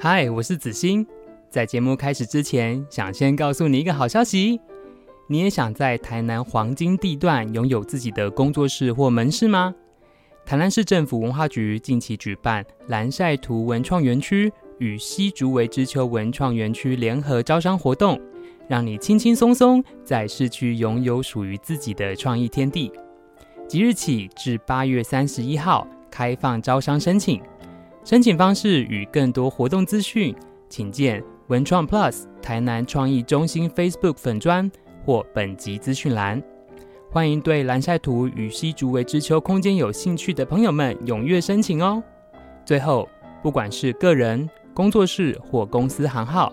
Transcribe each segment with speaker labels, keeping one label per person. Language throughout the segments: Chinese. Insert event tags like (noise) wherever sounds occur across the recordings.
Speaker 1: 嗨，我是子欣。在节目开始之前，想先告诉你一个好消息：你也想在台南黄金地段拥有自己的工作室或门市吗？台南市政府文化局近期举办蓝晒图文创园区与西竹围知秋文创园区联合招商活动，让你轻轻松松在市区拥有属于自己的创意天地。即日起至八月三十一号开放招商申请。申请方式与更多活动资讯，请见文创 Plus 台南创意中心 Facebook 粉专或本集资讯栏。欢迎对蓝晒图与西竹围知秋空间有兴趣的朋友们踊跃申请哦。最后，不管是个人、工作室或公司行号，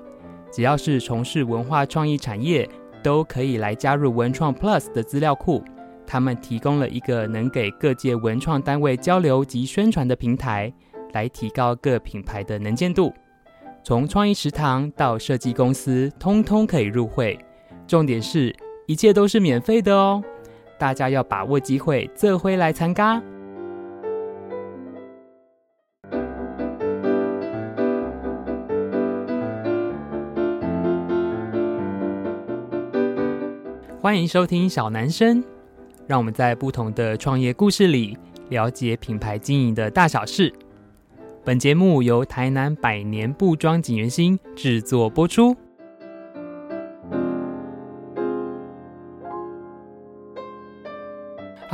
Speaker 1: 只要是从事文化创意产业，都可以来加入文创 Plus 的资料库。他们提供了一个能给各界文创单位交流及宣传的平台。来提高各品牌的能见度，从创意食堂到设计公司，通通可以入会。重点是，一切都是免费的哦！大家要把握机会，这回来参加。欢迎收听小男生，让我们在不同的创业故事里，了解品牌经营的大小事。本节目由台南百年布庄锦源星制作播出。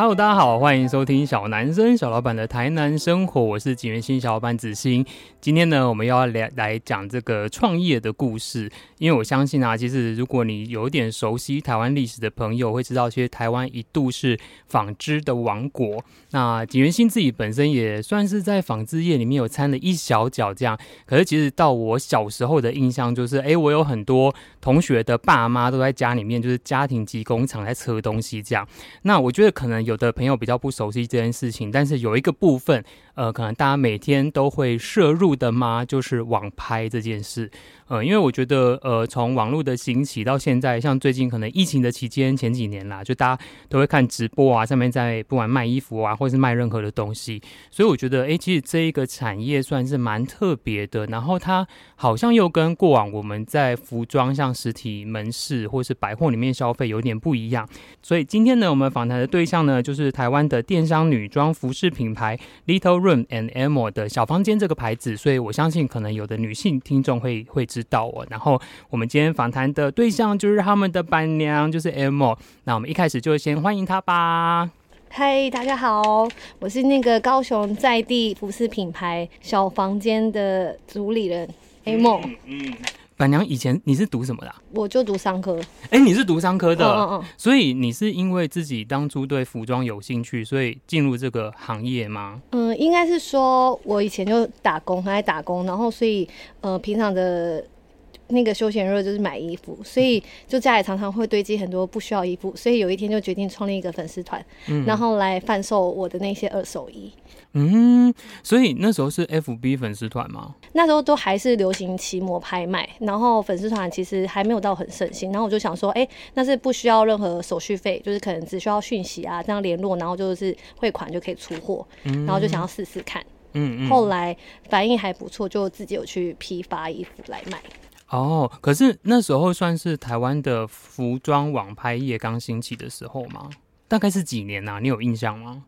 Speaker 1: Hello，大家好，欢迎收听小男生小老板的台南生活，我是景元兴小伙伴子欣。今天呢，我们要来来讲这个创业的故事。因为我相信啊，其实如果你有点熟悉台湾历史的朋友，会知道其实台湾一度是纺织的王国。那景元兴自己本身也算是在纺织业里面有掺了一小脚这样。可是其实到我小时候的印象就是，哎，我有很多同学的爸妈都在家里面就是家庭及工厂在车东西这样。那我觉得可能有。有的朋友比较不熟悉这件事情，但是有一个部分，呃，可能大家每天都会摄入的吗？就是网拍这件事。呃，因为我觉得，呃，从网络的兴起到现在，像最近可能疫情的期间，前几年啦，就大家都会看直播啊，上面在不管卖衣服啊，或是卖任何的东西，所以我觉得，哎，其实这一个产业算是蛮特别的。然后它好像又跟过往我们在服装像实体门市或是百货里面消费有点不一样。所以今天呢，我们访谈的对象呢，就是台湾的电商女装服饰品牌 Little Room and Amo 的小房间这个牌子。所以我相信，可能有的女性听众会会知。到我，然后我们今天访谈的对象就是他们的伴娘，就是 Amo。那我们一开始就先欢迎她吧。
Speaker 2: 嗨，大家好，我是那个高雄在地服饰品牌小房间的主理人 Amo。
Speaker 1: 嗯。嗯板娘以前你是读什么的啊？
Speaker 2: 我就读商科。
Speaker 1: 哎，你是读商科的，
Speaker 2: 嗯嗯嗯，
Speaker 1: 所以你是因为自己当初对服装有兴趣，所以进入这个行业吗？
Speaker 2: 嗯，应该是说我以前就打工，很爱打工，然后所以呃，平常的。那个休闲日就是买衣服，所以就家里常常会堆积很多不需要衣服，所以有一天就决定创立一个粉丝团，嗯，然后来贩售我的那些二手衣。
Speaker 1: 嗯，所以那时候是 FB 粉丝团吗？
Speaker 2: 那时候都还是流行骑摩拍卖，然后粉丝团其实还没有到很盛行。然后我就想说，哎、欸，那是不需要任何手续费，就是可能只需要讯息啊这样联络，然后就是汇款就可以出货，然后就想要试试看。嗯，后来反应还不错，就自己有去批发衣服来卖。
Speaker 1: 哦，可是那时候算是台湾的服装网拍业刚兴起的时候吗？大概是几年啊？你有印象吗？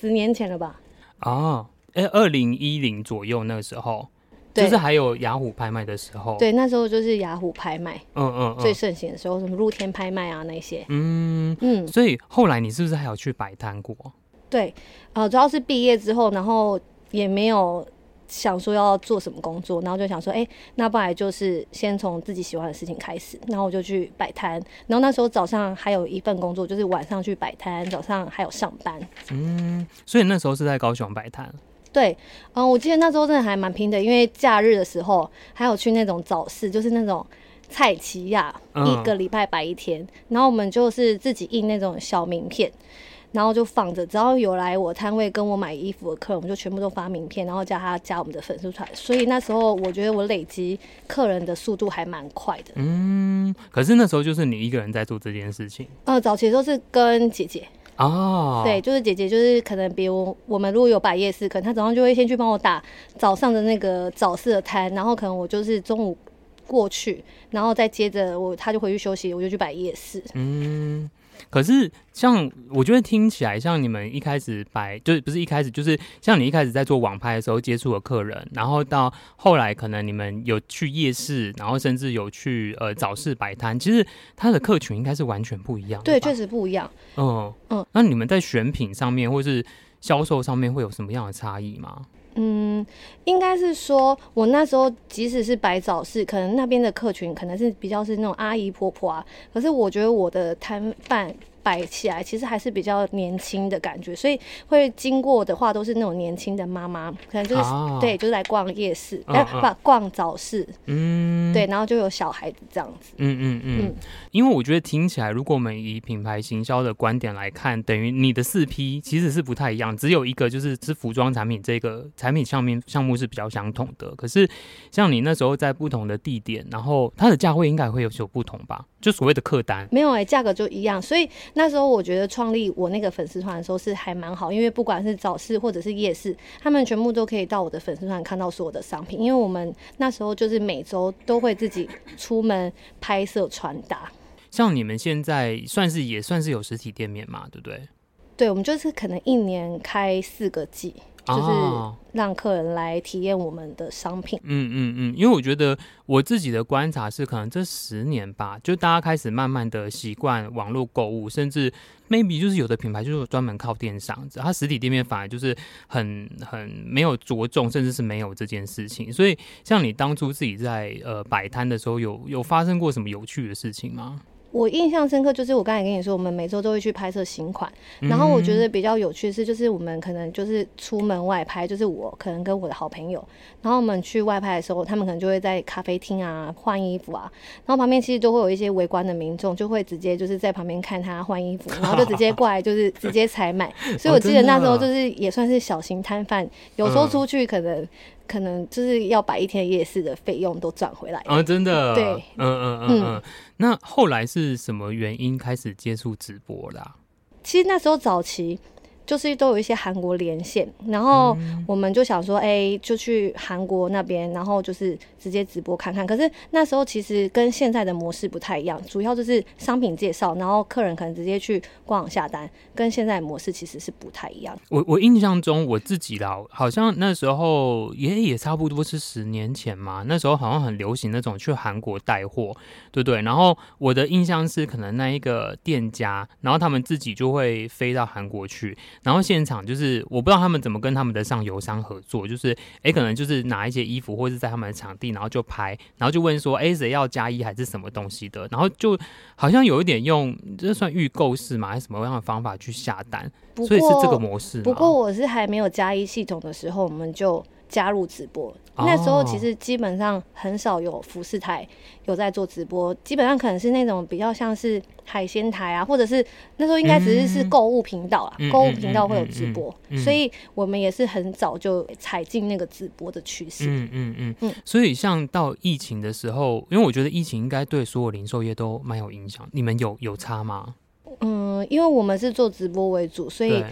Speaker 2: 十年前了吧？
Speaker 1: 哦，哎，二零一零左右那个时候，就是还有雅虎拍卖的时候。
Speaker 2: 对，那时候就是雅虎拍卖，嗯嗯，最盛行的时候，什么露天拍卖啊那些。嗯嗯，
Speaker 1: 所以后来你是不是还有去摆摊过？
Speaker 2: 对，呃，主要是毕业之后，然后也没有。想说要做什么工作，然后就想说，哎、欸，那不然就是先从自己喜欢的事情开始。然后我就去摆摊，然后那时候早上还有一份工作，就是晚上去摆摊，早上还有上班。
Speaker 1: 嗯，所以那时候是在高雄摆摊。
Speaker 2: 对，嗯，我记得那时候真的还蛮拼的，因为假日的时候还有去那种早市，就是那种菜市仔，一个礼拜摆一天，然后我们就是自己印那种小名片。然后就放着，只要有来我摊位跟我买衣服的客人，我们就全部都发名片，然后叫他加我们的粉丝团。所以那时候我觉得我累积客人的速度还蛮快的。
Speaker 1: 嗯，可是那时候就是你一个人在做这件事情？
Speaker 2: 呃，早期都是跟姐姐。哦，对，就是姐姐，就是可能比如我们如果有摆夜市，可能她早上就会先去帮我打早上的那个早市的摊，然后可能我就是中午过去，然后再接着我她就回去休息，我就去摆夜市。
Speaker 1: 嗯。可是，像我觉得听起来像你们一开始摆，就是不是一开始，就是像你一开始在做网拍的时候接触的客人，然后到后来可能你们有去夜市，然后甚至有去呃早市摆摊，其实他的客群应该是完全不一样。
Speaker 2: 对，确实不一样。
Speaker 1: 嗯嗯，那你们在选品上面或是销售上面会有什么样的差异吗？
Speaker 2: 嗯，应该是说，我那时候即使是摆早市，可能那边的客群可能是比较是那种阿姨婆婆啊，可是我觉得我的摊贩。摆起来其实还是比较年轻的感觉，所以会经过的话都是那种年轻的妈妈，可能就是、啊、对，就是来逛夜市，哎、嗯，不、嗯、逛早市，嗯，对，然后就有小孩子这样子，
Speaker 1: 嗯嗯嗯，嗯，因为我觉得听起来，如果我们以品牌行销的观点来看，等于你的四批其实是不太一样，只有一个就是是服装产品这个产品上面项目是比较相同的，可是像你那时候在不同的地点，然后它的价位应该会有所不同吧？就所谓的客单。
Speaker 2: 没有哎、欸，价格就一样，所以那时候我觉得创立我那个粉丝团的时候是还蛮好，因为不管是早市或者是夜市，他们全部都可以到我的粉丝团看到所有的商品，因为我们那时候就是每周都会自己出门拍摄穿搭。
Speaker 1: 像你们现在算是也算是有实体店面嘛，对不对？
Speaker 2: 对，我们就是可能一年开四个季。就是让客人来体验我们的商品。
Speaker 1: 嗯嗯嗯，因为我觉得我自己的观察是，可能这十年吧，就大家开始慢慢的习惯网络购物，甚至 maybe 就是有的品牌就是专门靠电商，它实体店面反而就是很很没有着重，甚至是没有这件事情。所以，像你当初自己在呃摆摊的时候，有有发生过什么有趣的事情吗？
Speaker 2: 我印象深刻，就是我刚才跟你说，我们每周都会去拍摄新款。然后我觉得比较有趣的是，就是我们可能就是出门外拍，就是我可能跟我的好朋友，然后我们去外拍的时候，他们可能就会在咖啡厅啊换衣服啊，然后旁边其实都会有一些围观的民众，就会直接就是在旁边看他换衣服，然后就直接过来就是直接采买。所以我记得那时候就是也算是小型摊贩，有时候出去可能。可能就是要把一天夜市的费用都赚回来
Speaker 1: 啊！真的，
Speaker 2: 对，
Speaker 1: 嗯嗯嗯嗯。那后来是什么原因开始接触直播啦？
Speaker 2: 其实那时候早期。就是都有一些韩国连线，然后我们就想说，哎、欸，就去韩国那边，然后就是直接直播看看。可是那时候其实跟现在的模式不太一样，主要就是商品介绍，然后客人可能直接去官网下单，跟现在的模式其实是不太一样。
Speaker 1: 我我印象中我自己啦，好像那时候也也差不多是十年前嘛，那时候好像很流行那种去韩国带货，对不对？然后我的印象是，可能那一个店家，然后他们自己就会飞到韩国去。然后现场就是我不知道他们怎么跟他们的上游商合作，就是哎，可能就是拿一些衣服，或者是在他们的场地，然后就拍，然后就问说，哎，谁要加一还是什么东西的？然后就好像有一点用，这算预购式嘛？还是什么样的方法去下单？所以是这个模式。
Speaker 2: 不过我是还没有加一系统的时候，我们就。加入直播，那时候其实基本上很少有服饰台有在做直播，基本上可能是那种比较像是海鲜台啊，或者是那时候应该只是是购物频道啊，购物频道会有直播，所以我们也是很早就踩进那个直播的趋势。
Speaker 1: 嗯嗯嗯嗯。所以像到疫情的时候，因为我觉得疫情应该对所有零售业都蛮有影响，你们有有差吗？
Speaker 2: 嗯，因为我们是做直播为主，所以。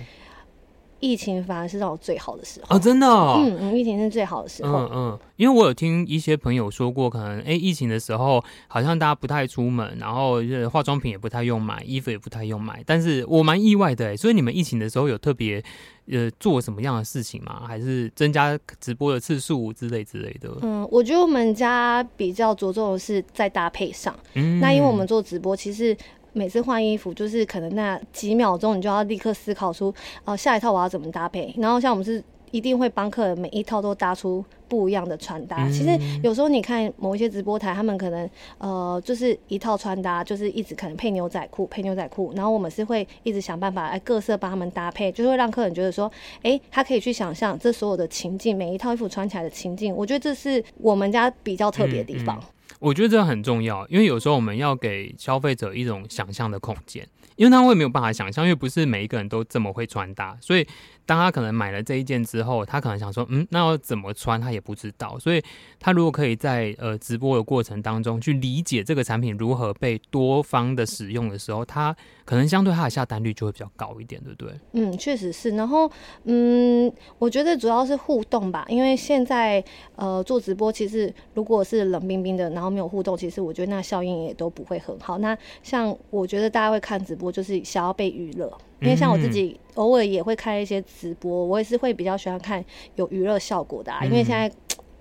Speaker 2: 疫情反而是让我最好的时候
Speaker 1: 啊、哦！真的、哦，
Speaker 2: 嗯嗯，疫情是最好的时候。
Speaker 1: 嗯嗯，因为我有听一些朋友说过，可能哎、欸，疫情的时候好像大家不太出门，然后化妆品也不太用买，衣服也不太用买。但是我蛮意外的哎，所以你们疫情的时候有特别呃做什么样的事情吗？还是增加直播的次数之类之类的？
Speaker 2: 嗯，我觉得我们家比较着重的是在搭配上。嗯，那因为我们做直播，其实。每次换衣服，就是可能那几秒钟，你就要立刻思考出，哦、呃，下一套我要怎么搭配。然后像我们是一定会帮客人每一套都搭出不一样的穿搭。嗯、其实有时候你看某一些直播台，他们可能呃就是一套穿搭，就是一直可能配牛仔裤，配牛仔裤。然后我们是会一直想办法哎各色帮他们搭配，就是会让客人觉得说，哎、欸，他可以去想象这所有的情境，每一套衣服穿起来的情境。我觉得这是我们家比较特别的地方。嗯嗯
Speaker 1: 我觉得这很重要，因为有时候我们要给消费者一种想象的空间，因为他会没有办法想象，因为不是每一个人都这么会穿搭，所以当他可能买了这一件之后，他可能想说，嗯，那要怎么穿，他也不知道。所以，他如果可以在呃直播的过程当中去理解这个产品如何被多方的使用的时候，他可能相对他的下单率就会比较高一点，对不对？
Speaker 2: 嗯，确实是。然后，嗯，我觉得主要是互动吧，因为现在呃做直播，其实如果是冷冰冰的，然后没有互动，其实我觉得那效应也都不会很好。那像我觉得大家会看直播，就是想要被娱乐。因为像我自己偶尔也会开一些直播，我也是会比较喜欢看有娱乐效果的啊。因为现在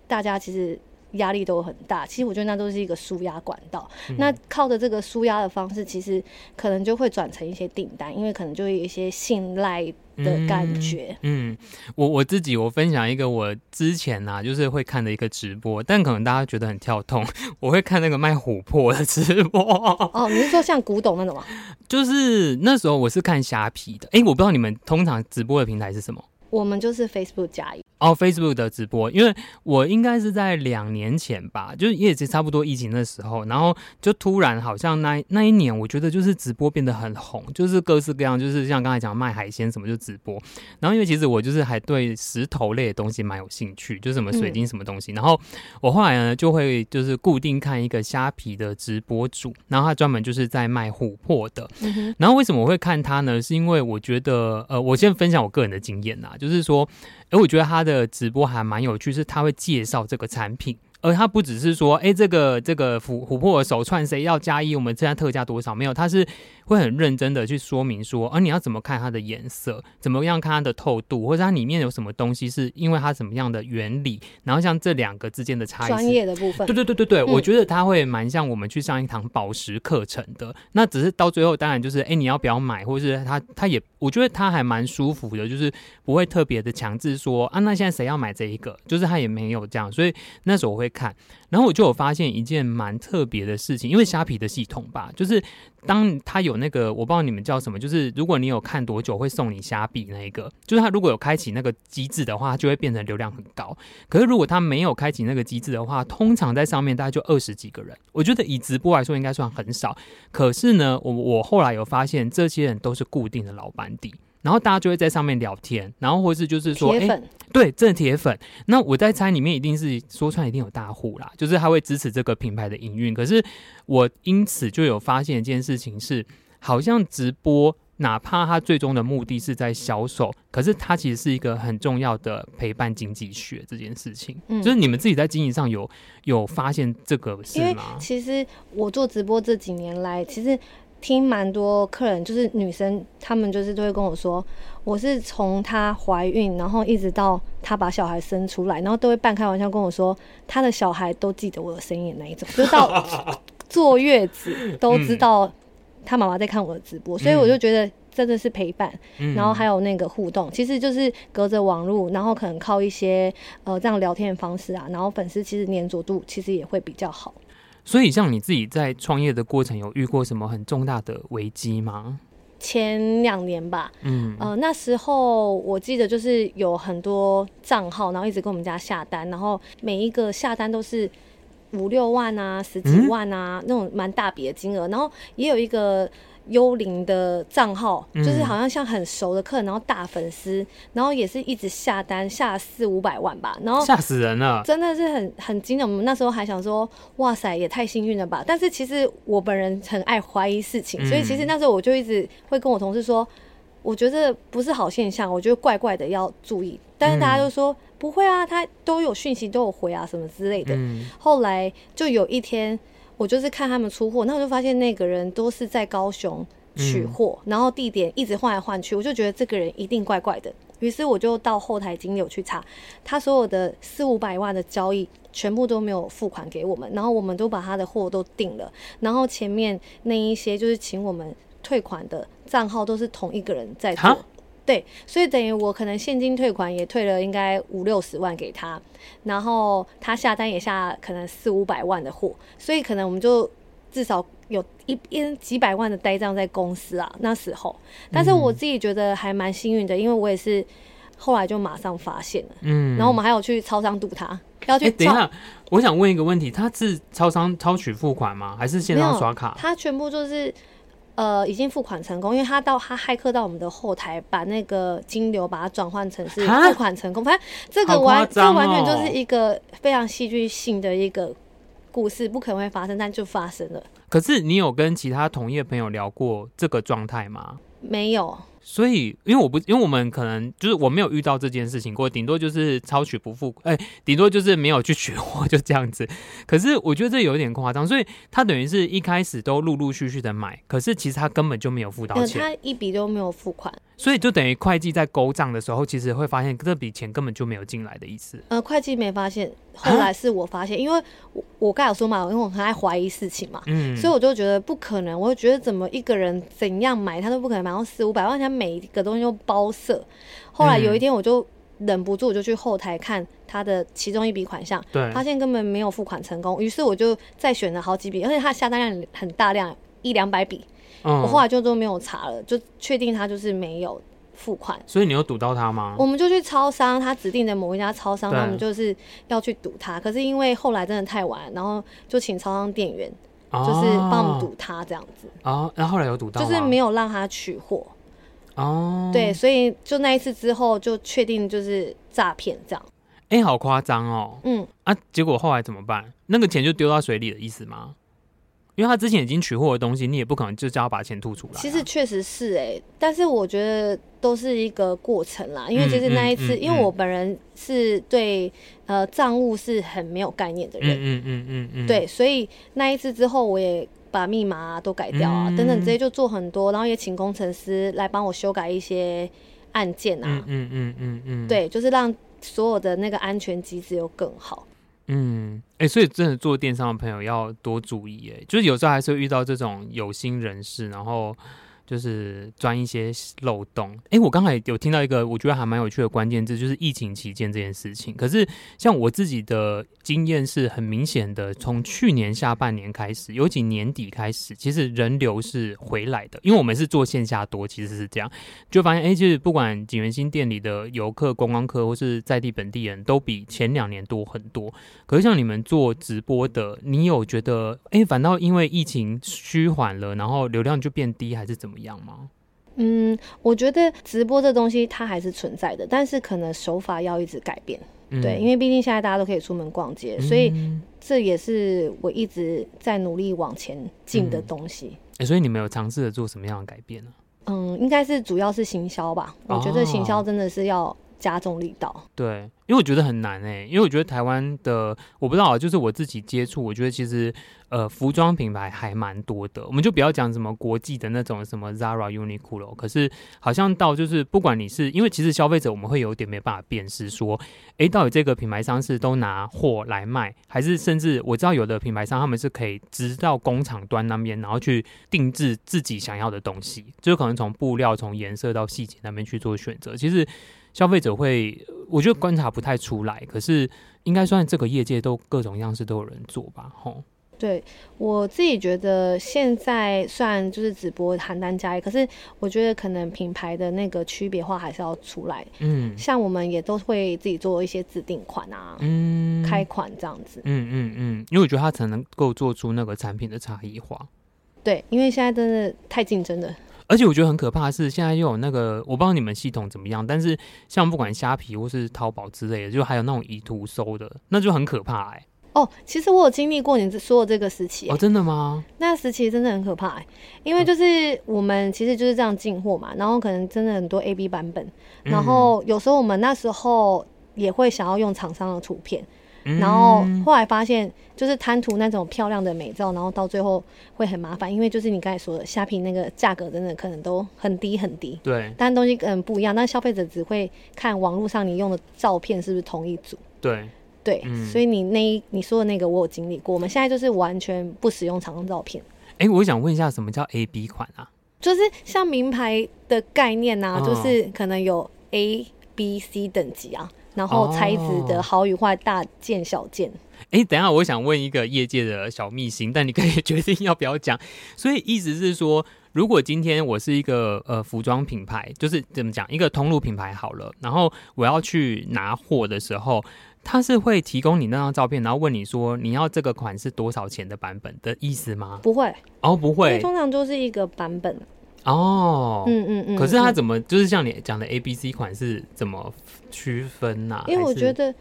Speaker 2: 大家其实压力都很大，其实我觉得那都是一个舒压管道。那靠着这个舒压的方式，其实可能就会转成一些订单，因为可能就会有一些信赖。的感觉，
Speaker 1: 嗯，嗯，我我自己我分享一个我之前呐、啊，就是会看的一个直播，但可能大家觉得很跳痛，(laughs) 我会看那个卖琥珀的直播。
Speaker 2: 哦，你是说像古董那种吗？
Speaker 1: 就是那时候我是看虾皮的，哎、欸，我不知道你们通常直播的平台是什么？
Speaker 2: 我们就是 Facebook 加一。
Speaker 1: 哦、oh，Facebook 的直播，因为我应该是在两年前吧，就是也是差不多疫情的时候，然后就突然好像那那一年，我觉得就是直播变得很红，就是各式各样，就是像刚才讲卖海鲜什么就直播，然后因为其实我就是还对石头类的东西蛮有兴趣，就是什么水晶什么东西，嗯、然后我后来呢就会就是固定看一个虾皮的直播主，然后他专门就是在卖琥珀的，嗯、然后为什么我会看他呢？是因为我觉得呃，我先分享我个人的经验就是说。哎，我觉得他的直播还蛮有趣，是他会介绍这个产品。而他不只是说，哎，这个这个琥琥珀的手串谁要加一？我们现在特价多少？没有，他是会很认真的去说明说，而、啊、你要怎么看它的颜色，怎么样看它的透度，或者它里面有什么东西，是因为它什么样的原理？然后像这两个之间的差异，
Speaker 2: 专业的部分，
Speaker 1: 对对对对对，嗯、我觉得它会蛮像我们去上一堂宝石课程的。那只是到最后，当然就是，哎，你要不要买？或者是他他也，我觉得他还蛮舒服的，就是不会特别的强制说，啊，那现在谁要买这一个？就是他也没有这样，所以那时候我会看。然后我就有发现一件蛮特别的事情，因为虾皮的系统吧，就是当他有那个我不知道你们叫什么，就是如果你有看多久会送你虾币那一个，就是他如果有开启那个机制的话，就会变成流量很高。可是如果他没有开启那个机制的话，通常在上面大概就二十几个人。我觉得以直播来说应该算很少。可是呢，我我后来有发现这些人都是固定的老班底。然后大家就会在上面聊天，然后或是就是说，哎粉，对，这铁粉。那我在猜里面一定是说穿一定有大户啦，就是他会支持这个品牌的营运。可是我因此就有发现一件事情是，好像直播，哪怕他最终的目的是在销售，可是它其实是一个很重要的陪伴经济学这件事情。嗯，就是你们自己在经营上有有发现这个是吗？
Speaker 2: 其实我做直播这几年来，其实。听蛮多客人，就是女生，她们就是都会跟我说，我是从她怀孕，然后一直到她把小孩生出来，然后都会半开玩笑跟我说，她的小孩都记得我的声音那一种，就到坐月子都知道她妈妈在看我的直播，所以我就觉得真的是陪伴，然后还有那个互动，其实就是隔着网络，然后可能靠一些呃这样聊天的方式啊，然后粉丝其实黏着度其实也会比较好。
Speaker 1: 所以，像你自己在创业的过程，有遇过什么很重大的危机吗？
Speaker 2: 前两年吧，嗯，呃，那时候我记得就是有很多账号，然后一直跟我们家下单，然后每一个下单都是五六万啊、十几万啊、嗯、那种蛮大笔的金额，然后也有一个。幽灵的账号就是好像像很熟的客人，然后大粉丝，然后也是一直下单下四五百万吧，然后
Speaker 1: 吓死人了，
Speaker 2: 真的是很很惊人。我们那时候还想说，哇塞，也太幸运了吧。但是其实我本人很爱怀疑事情，所以其实那时候我就一直会跟我同事说，我觉得不是好现象，我觉得怪怪的，要注意。但是大家都说不会啊，他都有讯息，都有回啊，什么之类的。后来就有一天。我就是看他们出货，那我就发现那个人都是在高雄取货，嗯、然后地点一直换来换去，我就觉得这个人一定怪怪的。于是我就到后台经理去查，他所有的四五百万的交易全部都没有付款给我们，然后我们都把他的货都订了，然后前面那一些就是请我们退款的账号都是同一个人在做。对，所以等于我可能现金退款也退了应该五六十万给他，然后他下单也下可能四五百万的货，所以可能我们就至少有一边几百万的呆账在公司啊那时候。但是我自己觉得还蛮幸运的，因为我也是后来就马上发现了，嗯，然后我们还有去超商堵他，要去。
Speaker 1: 等一下，我想问一个问题，他是超商超取付款吗？还是线上刷卡？
Speaker 2: 他全部就是。呃已经付款成功，因为他到他骇客到我们的后台，把那个金流把它转换成是付款成功。反正这个完、哦、这完全就是一个非常戏剧性的一个故事，不可能会发生，但就发生了。
Speaker 1: 可是你有跟其他同业朋友聊过这个状态吗？
Speaker 2: 没有。
Speaker 1: 所以，因为我不，因为我们可能就是我没有遇到这件事情过，顶多就是超取不付，哎、顶多就是没有去取货，就这样子。(laughs) 可是我觉得这有点夸张，所以他等于是一开始都陆陆续续的买，可是其实他根本就没有付到钱，
Speaker 2: 他一笔都没有付款。
Speaker 1: 所以就等于会计在勾账的时候，其实会发现这笔钱根本就没有进来的意思。
Speaker 2: 呃，会计没发现，后来是我发现，因为我我刚才有说嘛，因为我很爱怀疑事情嘛，嗯，所以我就觉得不可能，我就觉得怎么一个人怎样买他都不可能买到四五百万，他每一个东西都包色。后来有一天我就忍不住，我就去后台看他的其中一笔款项，对，发现根本没有付款成功，于是我就再选了好几笔，而且他下单量很大量，一两百笔。嗯、我后来就都没有查了，就确定他就是没有付款。
Speaker 1: 所以你有堵到他吗？
Speaker 2: 我们就去超商，他指定的某一家超商，他们就是要去堵他。可是因为后来真的太晚，然后就请超商店员，就是帮我们堵他这样子。
Speaker 1: 哦，然后后来有堵到，
Speaker 2: 就是没有让他取货。哦，对，所以就那一次之后，就确定就是诈骗这样。
Speaker 1: 哎、欸，好夸张哦。嗯啊，结果后来怎么办？那个钱就丢到水里的意思吗？因为他之前已经取货的东西，你也不可能就叫他把钱吐出来、啊。
Speaker 2: 其实确实是哎、欸，但是我觉得都是一个过程啦。因为其实那一次，嗯嗯嗯、因为我本人是对呃账务是很没有概念的人，嗯嗯嗯嗯，嗯对，所以那一次之后，我也把密码、啊、都改掉啊，嗯、等等，直接就做很多，然后也请工程师来帮我修改一些案件啊，嗯嗯嗯嗯，嗯嗯嗯对，就是让所有的那个安全机制又更好。
Speaker 1: 嗯，哎、所以真的做电商的朋友要多注意，哎，就是有时候还是会遇到这种有心人士，然后。就是钻一些漏洞。哎、我刚才有听到一个我觉得还蛮有趣的关键字，就是疫情期间这件事情。可是像我自己的经验是很明显的，从去年下半年开始，尤其年底开始，其实人流是回来的。因为我们是做线下多，其实是这样，就发现哎、就是不管景元新店里的游客、观光客或是在地本地人都比前两年多很多。可是像你们做直播的，你有觉得哎、反倒因为疫情趋缓了，然后流量就变低，还是怎么？一样吗？
Speaker 2: 嗯，我觉得直播这东西它还是存在的，但是可能手法要一直改变。嗯、对，因为毕竟现在大家都可以出门逛街，嗯、所以这也是我一直在努力往前进的东西。
Speaker 1: 哎、嗯欸，所以你们有尝试着做什么样的改变呢？
Speaker 2: 嗯，应该是主要是行销吧。我觉得行销真的是要加重力道。
Speaker 1: 对。因为我觉得很难哎、因为我觉得台湾的我不知道，就是我自己接触，我觉得其实呃服装品牌还蛮多的。我们就不要讲什么国际的那种什么 Zara、Uniqlo，可是好像到就是不管你是因为其实消费者我们会有点没办法辨识说，哎，到底这个品牌商是都拿货来卖，还是甚至我知道有的品牌商他们是可以直到工厂端那边，然后去定制自己想要的东西，就可能从布料、从颜色到细节那边去做选择。其实消费者会。我觉得观察不太出来，可是应该算这个业界都各种样式都有人做吧，吼。
Speaker 2: 对，我自己觉得现在算就是直播邯郸加一，可是我觉得可能品牌的那个区别化还是要出来。嗯，像我们也都会自己做一些指定款啊，嗯，开款这样子。
Speaker 1: 嗯嗯嗯，因为我觉得它才能够做出那个产品的差异化。
Speaker 2: 对，因为现在真的太竞争了。
Speaker 1: 而且我觉得很可怕的是，现在又有那个，我不知道你们系统怎么样，但是像不管虾皮或是淘宝之类的，就还有那种以图搜的，那就很可怕哎、欸。
Speaker 2: 哦，其实我有经历过你说的这个时期、欸、
Speaker 1: 哦，真的吗？
Speaker 2: 那时期真的很可怕因为就是我们其实就是这样进货嘛，然后可能真的很多 A B 版本，然后有时候我们那时候也会想要用厂商的图片。然后后来发现，就是贪图那种漂亮的美照，然后到最后会很麻烦，因为就是你刚才说的，虾皮那个价格真的可能都很低很低。对。但东西可能不一样，但消费者只会看网络上你用的照片是不是同一组。对。对。嗯、所以你那一你说的那个我有经历过，我们现在就是完全不使用常用照片。
Speaker 1: 哎，我想问一下，什么叫 A B 款啊？
Speaker 2: 就是像名牌的概念啊，就是可能有 A、B、C 等级啊。然后材质的好与坏，大件小件。
Speaker 1: 哎、哦，等一下，我想问一个业界的小秘辛，但你可以 (laughs) 决定要不要讲。所以意思是说，如果今天我是一个呃服装品牌，就是怎么讲，一个通路品牌好了，然后我要去拿货的时候，他是会提供你那张照片，然后问你说你要这个款是多少钱的版本的意思吗？
Speaker 2: 不会，
Speaker 1: 哦，不会，
Speaker 2: 通常就是一个版本。
Speaker 1: 哦，
Speaker 2: 嗯嗯嗯。
Speaker 1: 可是它怎么就是像你讲的 A、B、C 款是怎么区分呢？
Speaker 2: 因为我觉得，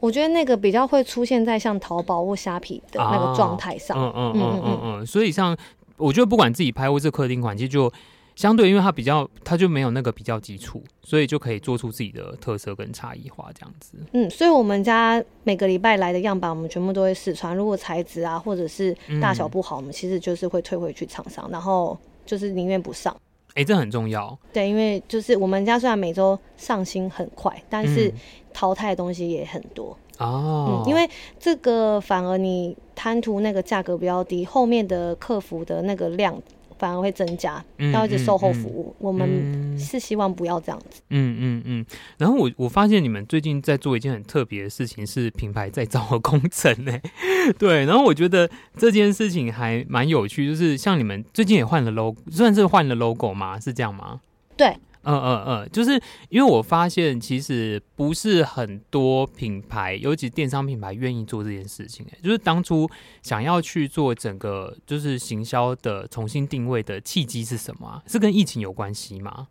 Speaker 2: 我觉得那个比较会出现在像淘宝或虾皮的那个状态上。
Speaker 1: 嗯嗯嗯嗯嗯。所以像我觉得不管自己拍或是客厅款，其实就。相对，因为它比较，它就没有那个比较基础，所以就可以做出自己的特色跟差异化这样子。
Speaker 2: 嗯，所以我们家每个礼拜来的样板，我们全部都会试穿。如果材质啊，或者是大小不好，嗯、我们其实就是会退回去厂商，然后就是宁愿不上。
Speaker 1: 哎、欸，这很重要。
Speaker 2: 对，因为就是我们家虽然每周上新很快，但是淘汰的东西也很多
Speaker 1: 哦、
Speaker 2: 嗯。因为这个反而你贪图那个价格比较低，后面的客服的那个量。反而会增加，要一直售后服务。我们是希望不要这样子。
Speaker 1: 嗯嗯嗯。然后我我发现你们最近在做一件很特别的事情，是品牌再造的工程呢。(laughs) 对，然后我觉得这件事情还蛮有趣，就是像你们最近也换了 logo，算是换了 logo 吗？是这样吗？
Speaker 2: 对。
Speaker 1: 嗯嗯嗯，就是因为我发现，其实不是很多品牌，尤其电商品牌愿意做这件事情。诶，就是当初想要去做整个就是行销的重新定位的契机是什么啊？是跟疫情有关系吗？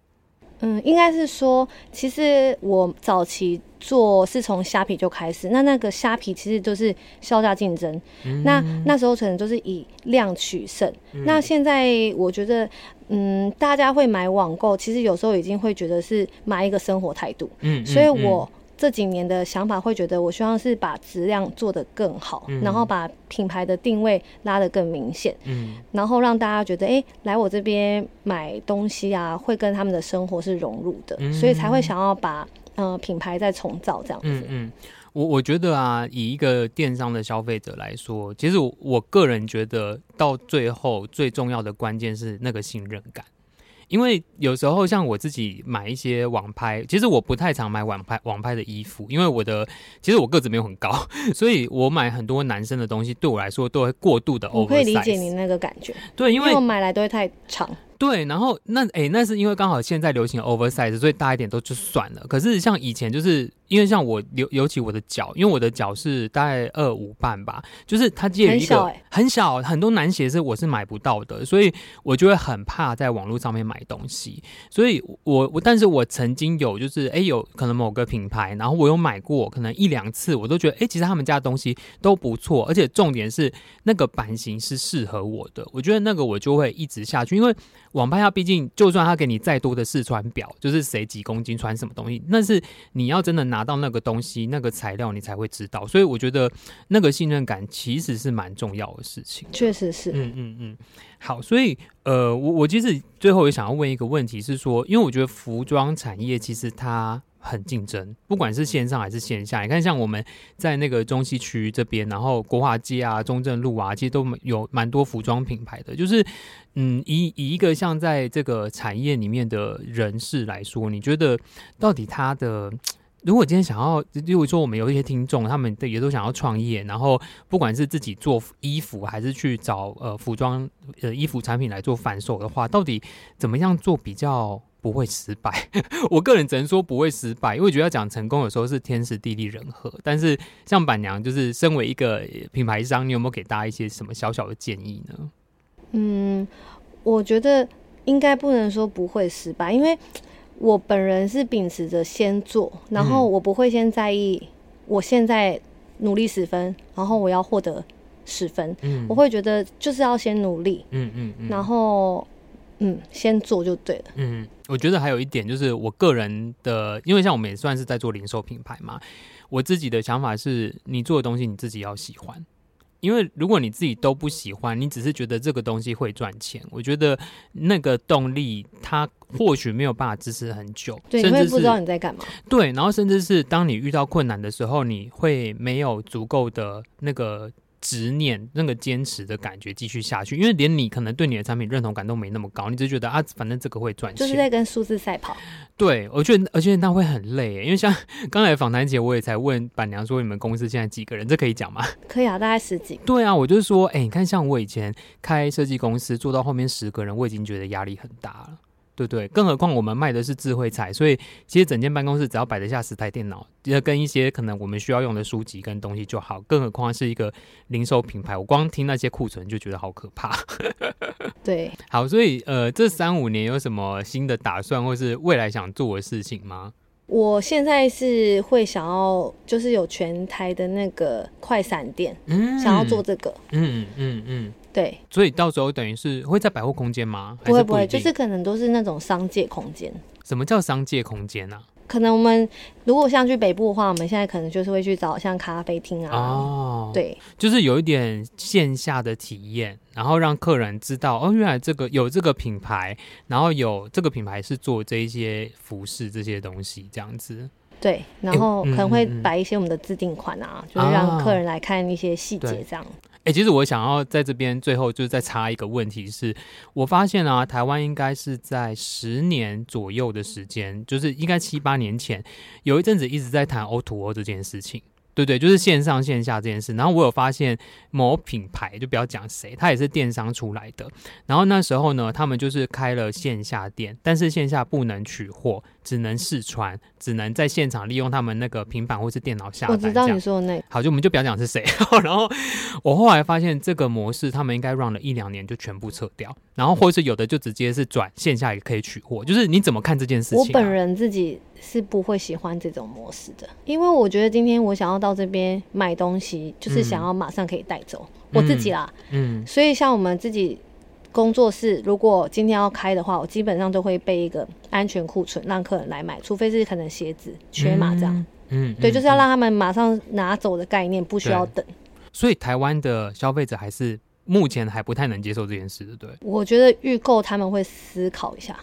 Speaker 2: 嗯，应该是说，其实我早期做是从虾皮就开始，那那个虾皮其实就是销价竞争，嗯、那那时候可能就是以量取胜。嗯、那现在我觉得，嗯，大家会买网购，其实有时候已经会觉得是买一个生活态度。嗯，所以我。嗯这几年的想法会觉得，我希望是把质量做得更好，嗯、然后把品牌的定位拉得更明显，嗯，然后让大家觉得，哎，来我这边买东西啊，会跟他们的生活是融入的，嗯、所以才会想要把呃品牌再重造这样子。嗯
Speaker 1: 嗯，我我觉得啊，以一个电商的消费者来说，其实我我个人觉得，到最后最重要的关键是那个信任感。因为有时候像我自己买一些网拍，其实我不太常买网拍网拍的衣服，因为我的其实我个子没有很高，(laughs) 所以我买很多男生的东西对我来说都会过度的。我
Speaker 2: 可以理解你那个感觉，
Speaker 1: 对，因为，
Speaker 2: 因为我买来都会太长。
Speaker 1: 对，然后那哎，那是因为刚好现在流行 oversize，所以大一点都就算了。可是像以前就是。因为像我尤尤其我的脚，因为我的脚是大概二五半吧，就是它介于一个很小，欸、很小，很多男鞋是我是买不到的，所以我就会很怕在网络上面买东西。所以我我，但是我曾经有就是哎，有可能某个品牌，然后我有买过，可能一两次，我都觉得哎，其实他们家的东西都不错，而且重点是那个版型是适合我的，我觉得那个我就会一直下去，因为网拍它毕竟就算他给你再多的试穿表，就是谁几公斤穿什么东西，那是你要真的拿。拿到那个东西，那个材料，你才会知道。所以我觉得那个信任感其实是蛮重要的事情。
Speaker 2: 确实是，
Speaker 1: 嗯嗯嗯。好，所以呃，我我其实最后也想要问一个问题，是说，因为我觉得服装产业其实它很竞争，不管是线上还是线下。你看，像我们在那个中西区这边，然后国华街啊、中正路啊，其实都有蛮多服装品牌的。就是嗯，以以一个像在这个产业里面的人士来说，你觉得到底他的？如果今天想要，例如说我们有一些听众，他们也都想要创业，然后不管是自己做衣服，还是去找呃服装呃衣服产品来做反手的话，到底怎么样做比较不会失败？(laughs) 我个人只能说不会失败，因为我觉得要讲成功，有时候是天时地利人和。但是像板娘，就是身为一个品牌商，你有没有给大家一些什么小小的建议呢？
Speaker 2: 嗯，我觉得应该不能说不会失败，因为。我本人是秉持着先做，然后我不会先在意我现在努力十分，然后我要获得十分。嗯，我会觉得就是要先努力。嗯嗯，嗯嗯，然后嗯，先做就对了。嗯，
Speaker 1: 我觉得还有一点就是我个人的，因为像我们也算是在做零售品牌嘛，我自己的想法是你做的东西你自己要喜欢。因为如果你自己都不喜欢，你只是觉得这个东西会赚钱，我觉得那个动力它或许没有办法支持很久，
Speaker 2: 对，甚至不知道你在干嘛。
Speaker 1: 对，然后甚至是当你遇到困难的时候，你会没有足够的那个。执念那个坚持的感觉继续下去，因为连你可能对你的产品认同感都没那么高，你只觉得啊，反正这个会赚钱，
Speaker 2: 就是在跟数字赛跑。
Speaker 1: 对，我觉得而且那会很累，因为像 (laughs) 刚才访谈姐我也才问板娘说，你们公司现在几个人？这可以讲吗？(laughs)
Speaker 2: 可以啊，大概十几。
Speaker 1: 对啊，我就是说，哎、欸，你看像我以前开设计公司做到后面十个人，我已经觉得压力很大了。对不对？更何况我们卖的是智慧财，所以其实整间办公室只要摆得下十台电脑，要跟一些可能我们需要用的书籍跟东西就好。更何况是一个零售品牌，我光听那些库存就觉得好可怕。
Speaker 2: 对，(laughs)
Speaker 1: 好，所以呃，这三五年有什么新的打算，或是未来想做的事情吗？
Speaker 2: 我现在是会想要，就是有全台的那个快闪店，嗯，想要做这个，
Speaker 1: 嗯嗯嗯，
Speaker 2: 对，
Speaker 1: 所以到时候等于是会在百货空间吗？
Speaker 2: 不会不会，就是可能都是那种商界空间。
Speaker 1: 什么叫商界空间呢、啊？
Speaker 2: 可能我们如果像去北部的话，我们现在可能就是会去找像咖啡厅啊，哦，对，
Speaker 1: 就是有一点线下的体验，然后让客人知道哦，原来这个有这个品牌，然后有这个品牌是做这一些服饰这些东西这样子。
Speaker 2: 对，然后可能会摆一些我们的自定款啊，欸、就是让客人来看一些细节这样。
Speaker 1: 哎、其实我想要在这边最后就是再插一个问题是，我发现啊，台湾应该是在十年左右的时间，就是应该七八年前，有一阵子一直在谈 O2O 这件事情。对对，就是线上线下这件事。然后我有发现某品牌，就不要讲谁，他也是电商出来的。然后那时候呢，他们就是开了线下店，但是线下不能取货，只能试穿，只能在现场利用他们那个平板或是电脑下单。
Speaker 2: 我知道你说的那个。
Speaker 1: 好，就我们就不要讲是谁。(laughs) 然后我后来发现这个模式，他们应该 run 了一两年就全部撤掉，然后或者是有的就直接是转线下也可以取货。就是你怎么看这件事情啊？
Speaker 2: 我本人自己。是不会喜欢这种模式的，因为我觉得今天我想要到这边买东西，就是想要马上可以带走、嗯、我自己啦。嗯，所以像我们自己工作室，如果今天要开的话，我基本上都会备一个安全库存，让客人来买，除非是可能鞋子缺码这样。嗯，嗯对，就是要让他们马上拿走的概念，不需要等。
Speaker 1: 所以台湾的消费者还是目前还不太能接受这件事的，对？
Speaker 2: 我觉得预购他们会思考一下。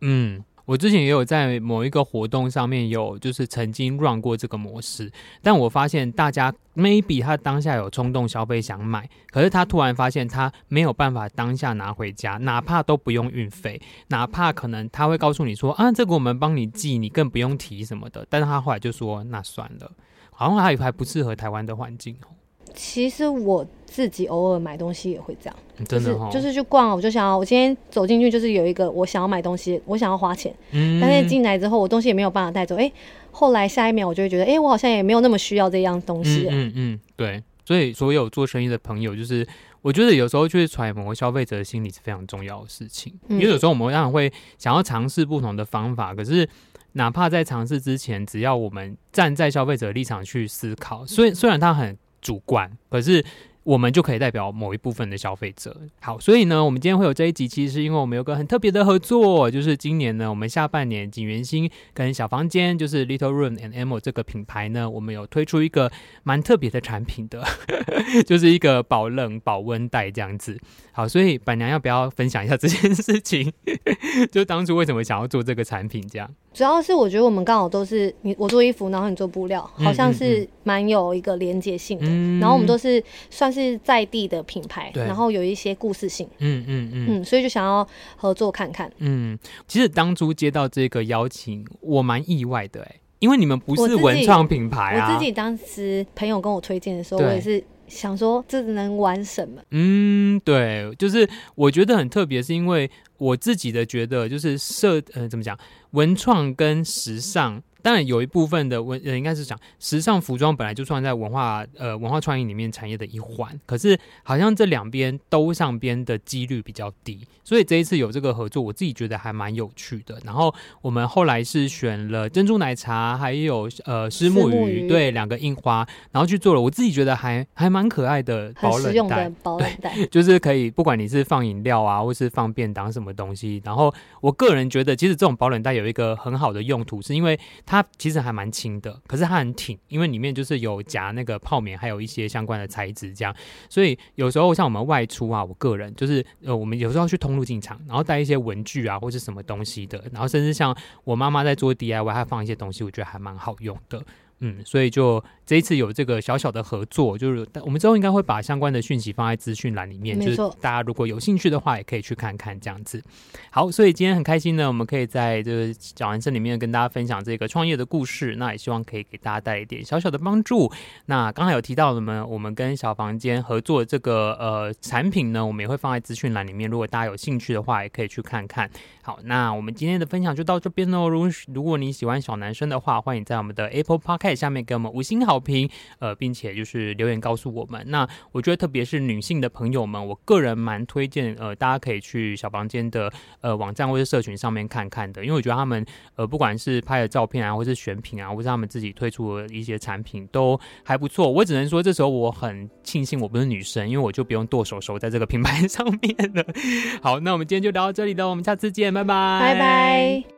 Speaker 1: 嗯。我之前也有在某一个活动上面有，就是曾经 run 过这个模式，但我发现大家 maybe 他当下有冲动消费想买，可是他突然发现他没有办法当下拿回家，哪怕都不用运费，哪怕可能他会告诉你说啊，这个我们帮你寄，你更不用提什么的，但是他后来就说那算了，好像还还不适合台湾的环境哦。
Speaker 2: 其实我自己偶尔买东西也会这样，
Speaker 1: 真的
Speaker 2: 就是就是去逛，我就想要我今天走进去就是有一个我想要买东西，我想要花钱，嗯，但是进来之后我东西也没有办法带走，哎、欸，后来下一秒我就会觉得，哎、欸，我好像也没有那么需要这样东西，
Speaker 1: 嗯嗯，对，所以所有做生意的朋友，就是我觉得有时候去揣摩消费者的心理是非常重要的事情，因为有时候我们当然会想要尝试不同的方法，可是哪怕在尝试之前，只要我们站在消费者的立场去思考，虽虽然他很。主观，可是我们就可以代表某一部分的消费者。好，所以呢，我们今天会有这一集，其实是因为我们有个很特别的合作，就是今年呢，我们下半年景元星跟小房间，就是 Little Room and Amo 这个品牌呢，我们有推出一个蛮特别的产品的，(laughs) 就是一个保冷保温袋这样子。好，所以板娘要不要分享一下这件事情？(laughs) 就当初为什么想要做这个产品这样？
Speaker 2: 主要是我觉得我们刚好都是你我做衣服，然后你做布料，好像是蛮有一个连接性的。嗯、然后我们都是算是在地的品牌，然后有一些故事性。嗯嗯嗯嗯，所以就想要合作看看。
Speaker 1: 嗯，其实当初接到这个邀请，我蛮意外的哎，因为你们不是文创品牌啊。
Speaker 2: 我自己当时朋友跟我推荐的时候，我也是想说这能玩什么？
Speaker 1: 嗯，对，就是我觉得很特别，是因为我自己的觉得就是设呃怎么讲？文创跟时尚，当然有一部分的文，呃，应该是讲时尚服装本来就算在文化，呃，文化创意里面产业的一环。可是好像这两边都上边的几率比较低，所以这一次有这个合作，我自己觉得还蛮有趣的。然后我们后来是选了珍珠奶茶，还有呃虱目鱼，对，两个印花，然后去做了，我自己觉得还还蛮可爱的保冷袋，很实用的保冷袋，就是可以不管你是放饮料啊，或是放便当什么东西。然后我个人觉得，其实这种保冷袋。有一个很好的用途，是因为它其实还蛮轻的，可是它很挺，因为里面就是有夹那个泡棉，还有一些相关的材质，这样。所以有时候像我们外出啊，我个人就是呃，我们有时候去通路进场，然后带一些文具啊，或是什么东西的，然后甚至像我妈妈在做 DIY，她放一些东西，我觉得还蛮好用的。嗯，所以就这一次有这个小小的合作，就是我们之后应该会把相关的讯息放在资讯栏里面，就是大家如果有兴趣的话，也可以去看看这样子。好，所以今天很开心呢，我们可以在这个小男生里面跟大家分享这个创业的故事，那也希望可以给大家带来一点小小的帮助。那刚才有提到了们，我们跟小房间合作这个呃产品呢，我们也会放在资讯栏里面，如果大家有兴趣的话，也可以去看看。好，那我们今天的分享就到这边喽。如如果你喜欢小男生的话，欢迎在我们的 Apple Podcast 下面给我们五星好评，呃，并且就是留言告诉我们。那我觉得特别是女性的朋友们，我个人蛮推荐，呃，大家可以去小房间的呃网站或者社群上面看看的，因为我觉得他们呃不管是拍的照片啊，或是选品啊，或是他们自己推出的一些产品都还不错。我只能说这时候我很庆幸我不是女生，因为我就不用剁手手在这个品牌上面了。(laughs) 好，那我们今天就聊到这里了，我们下次见。拜拜，
Speaker 2: 拜拜。